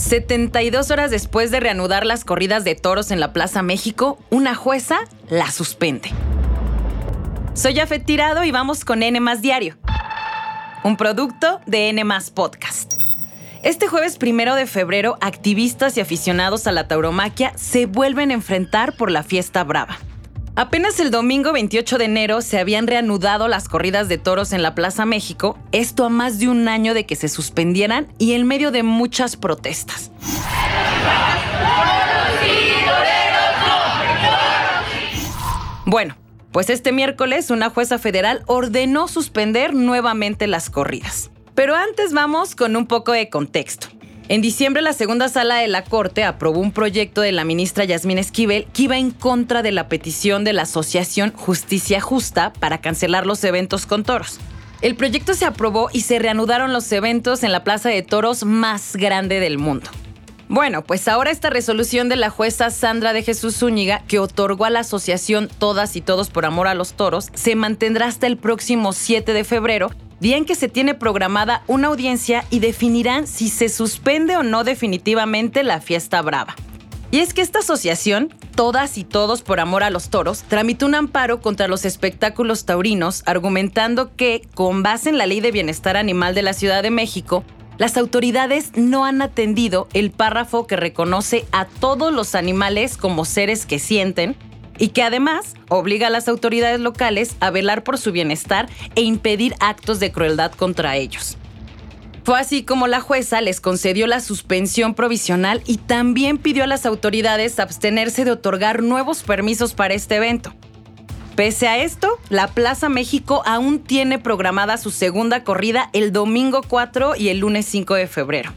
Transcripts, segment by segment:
72 horas después de reanudar las corridas de toros en la Plaza México, una jueza la suspende. Soy Jafet Tirado y vamos con N Diario, un producto de N Podcast. Este jueves primero de febrero, activistas y aficionados a la tauromaquia se vuelven a enfrentar por la fiesta brava. Apenas el domingo 28 de enero se habían reanudado las corridas de toros en la Plaza México, esto a más de un año de que se suspendieran y en medio de muchas protestas. Bueno, pues este miércoles una jueza federal ordenó suspender nuevamente las corridas. Pero antes vamos con un poco de contexto. En diciembre, la segunda sala de la Corte aprobó un proyecto de la ministra Yasmín Esquivel que iba en contra de la petición de la Asociación Justicia Justa para cancelar los eventos con toros. El proyecto se aprobó y se reanudaron los eventos en la plaza de toros más grande del mundo. Bueno, pues ahora esta resolución de la jueza Sandra de Jesús Zúñiga, que otorgó a la asociación Todas y Todos por Amor a los Toros, se mantendrá hasta el próximo 7 de febrero día en que se tiene programada una audiencia y definirán si se suspende o no definitivamente la fiesta brava. Y es que esta asociación, Todas y Todos por Amor a los Toros, tramitó un amparo contra los espectáculos taurinos, argumentando que, con base en la Ley de Bienestar Animal de la Ciudad de México, las autoridades no han atendido el párrafo que reconoce a todos los animales como seres que sienten y que además obliga a las autoridades locales a velar por su bienestar e impedir actos de crueldad contra ellos. Fue así como la jueza les concedió la suspensión provisional y también pidió a las autoridades abstenerse de otorgar nuevos permisos para este evento. Pese a esto, la Plaza México aún tiene programada su segunda corrida el domingo 4 y el lunes 5 de febrero.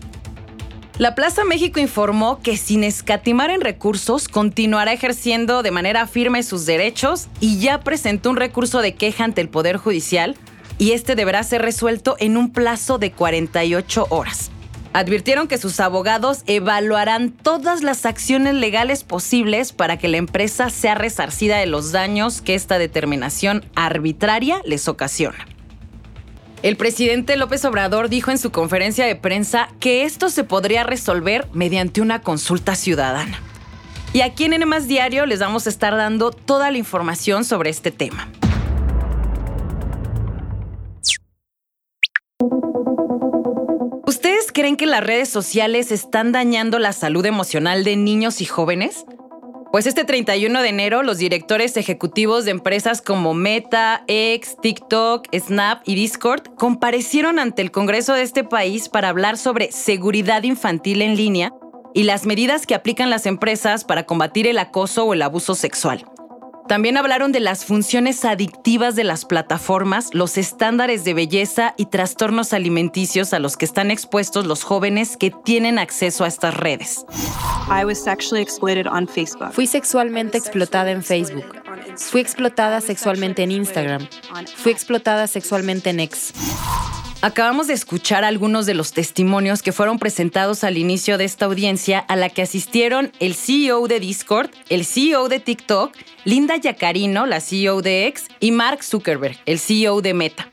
La Plaza México informó que sin escatimar en recursos continuará ejerciendo de manera firme sus derechos y ya presentó un recurso de queja ante el Poder Judicial y este deberá ser resuelto en un plazo de 48 horas. Advirtieron que sus abogados evaluarán todas las acciones legales posibles para que la empresa sea resarcida de los daños que esta determinación arbitraria les ocasiona. El presidente López Obrador dijo en su conferencia de prensa que esto se podría resolver mediante una consulta ciudadana. Y aquí en N Diario les vamos a estar dando toda la información sobre este tema. ¿Ustedes creen que las redes sociales están dañando la salud emocional de niños y jóvenes? Pues este 31 de enero, los directores ejecutivos de empresas como Meta, X, TikTok, Snap y Discord comparecieron ante el Congreso de este país para hablar sobre seguridad infantil en línea y las medidas que aplican las empresas para combatir el acoso o el abuso sexual. También hablaron de las funciones adictivas de las plataformas, los estándares de belleza y trastornos alimenticios a los que están expuestos los jóvenes que tienen acceso a estas redes. Fui sexualmente explotada en Facebook. Fui explotada sexualmente en Instagram. Fui explotada sexualmente en X. Acabamos de escuchar algunos de los testimonios que fueron presentados al inicio de esta audiencia a la que asistieron el CEO de Discord, el CEO de TikTok, Linda Yacarino, la CEO de X, y Mark Zuckerberg, el CEO de Meta.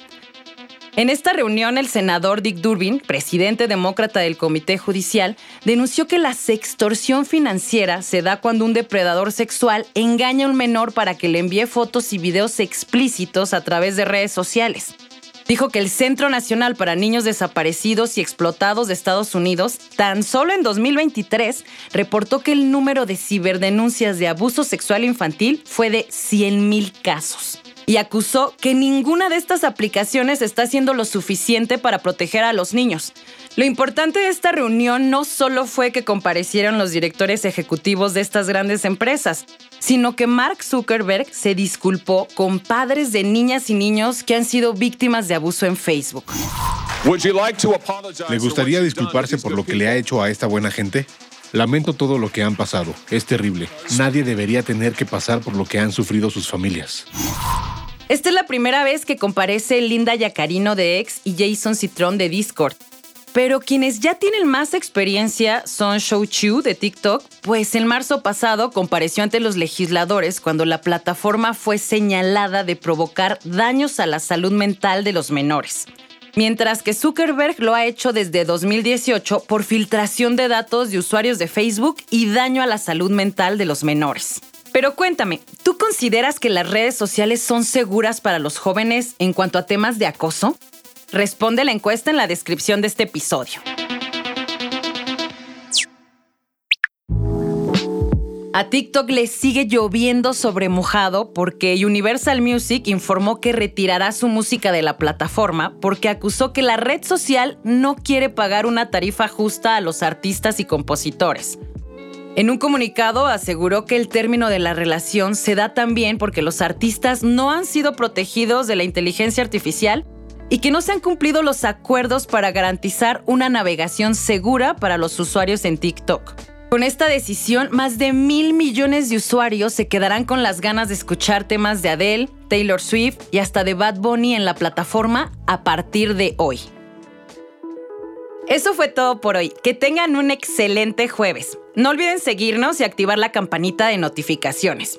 En esta reunión, el senador Dick Durbin, presidente demócrata del Comité Judicial, denunció que la sextorsión financiera se da cuando un depredador sexual engaña a un menor para que le envíe fotos y videos explícitos a través de redes sociales. Dijo que el Centro Nacional para Niños Desaparecidos y Explotados de Estados Unidos, tan solo en 2023, reportó que el número de ciberdenuncias de abuso sexual infantil fue de 100.000 casos y acusó que ninguna de estas aplicaciones está haciendo lo suficiente para proteger a los niños. Lo importante de esta reunión no solo fue que comparecieron los directores ejecutivos de estas grandes empresas, sino que Mark Zuckerberg se disculpó con padres de niñas y niños que han sido víctimas de abuso en Facebook. ¿Le gustaría disculparse por lo que le ha hecho a esta buena gente? Lamento todo lo que han pasado. Es terrible. Nadie debería tener que pasar por lo que han sufrido sus familias. Esta es la primera vez que comparece Linda Yacarino de X y Jason Citron de Discord. Pero quienes ya tienen más experiencia son Shou Chu de TikTok, pues en marzo pasado compareció ante los legisladores cuando la plataforma fue señalada de provocar daños a la salud mental de los menores. mientras que Zuckerberg lo ha hecho desde 2018 por filtración de datos de usuarios de Facebook y daño a la salud mental de los menores. Pero cuéntame, ¿tú consideras que las redes sociales son seguras para los jóvenes en cuanto a temas de acoso? Responde la encuesta en la descripción de este episodio. A TikTok le sigue lloviendo sobre mojado porque Universal Music informó que retirará su música de la plataforma porque acusó que la red social no quiere pagar una tarifa justa a los artistas y compositores. En un comunicado aseguró que el término de la relación se da también porque los artistas no han sido protegidos de la inteligencia artificial y que no se han cumplido los acuerdos para garantizar una navegación segura para los usuarios en TikTok. Con esta decisión, más de mil millones de usuarios se quedarán con las ganas de escuchar temas de Adele, Taylor Swift y hasta de Bad Bunny en la plataforma a partir de hoy. Eso fue todo por hoy. Que tengan un excelente jueves. No olviden seguirnos y activar la campanita de notificaciones.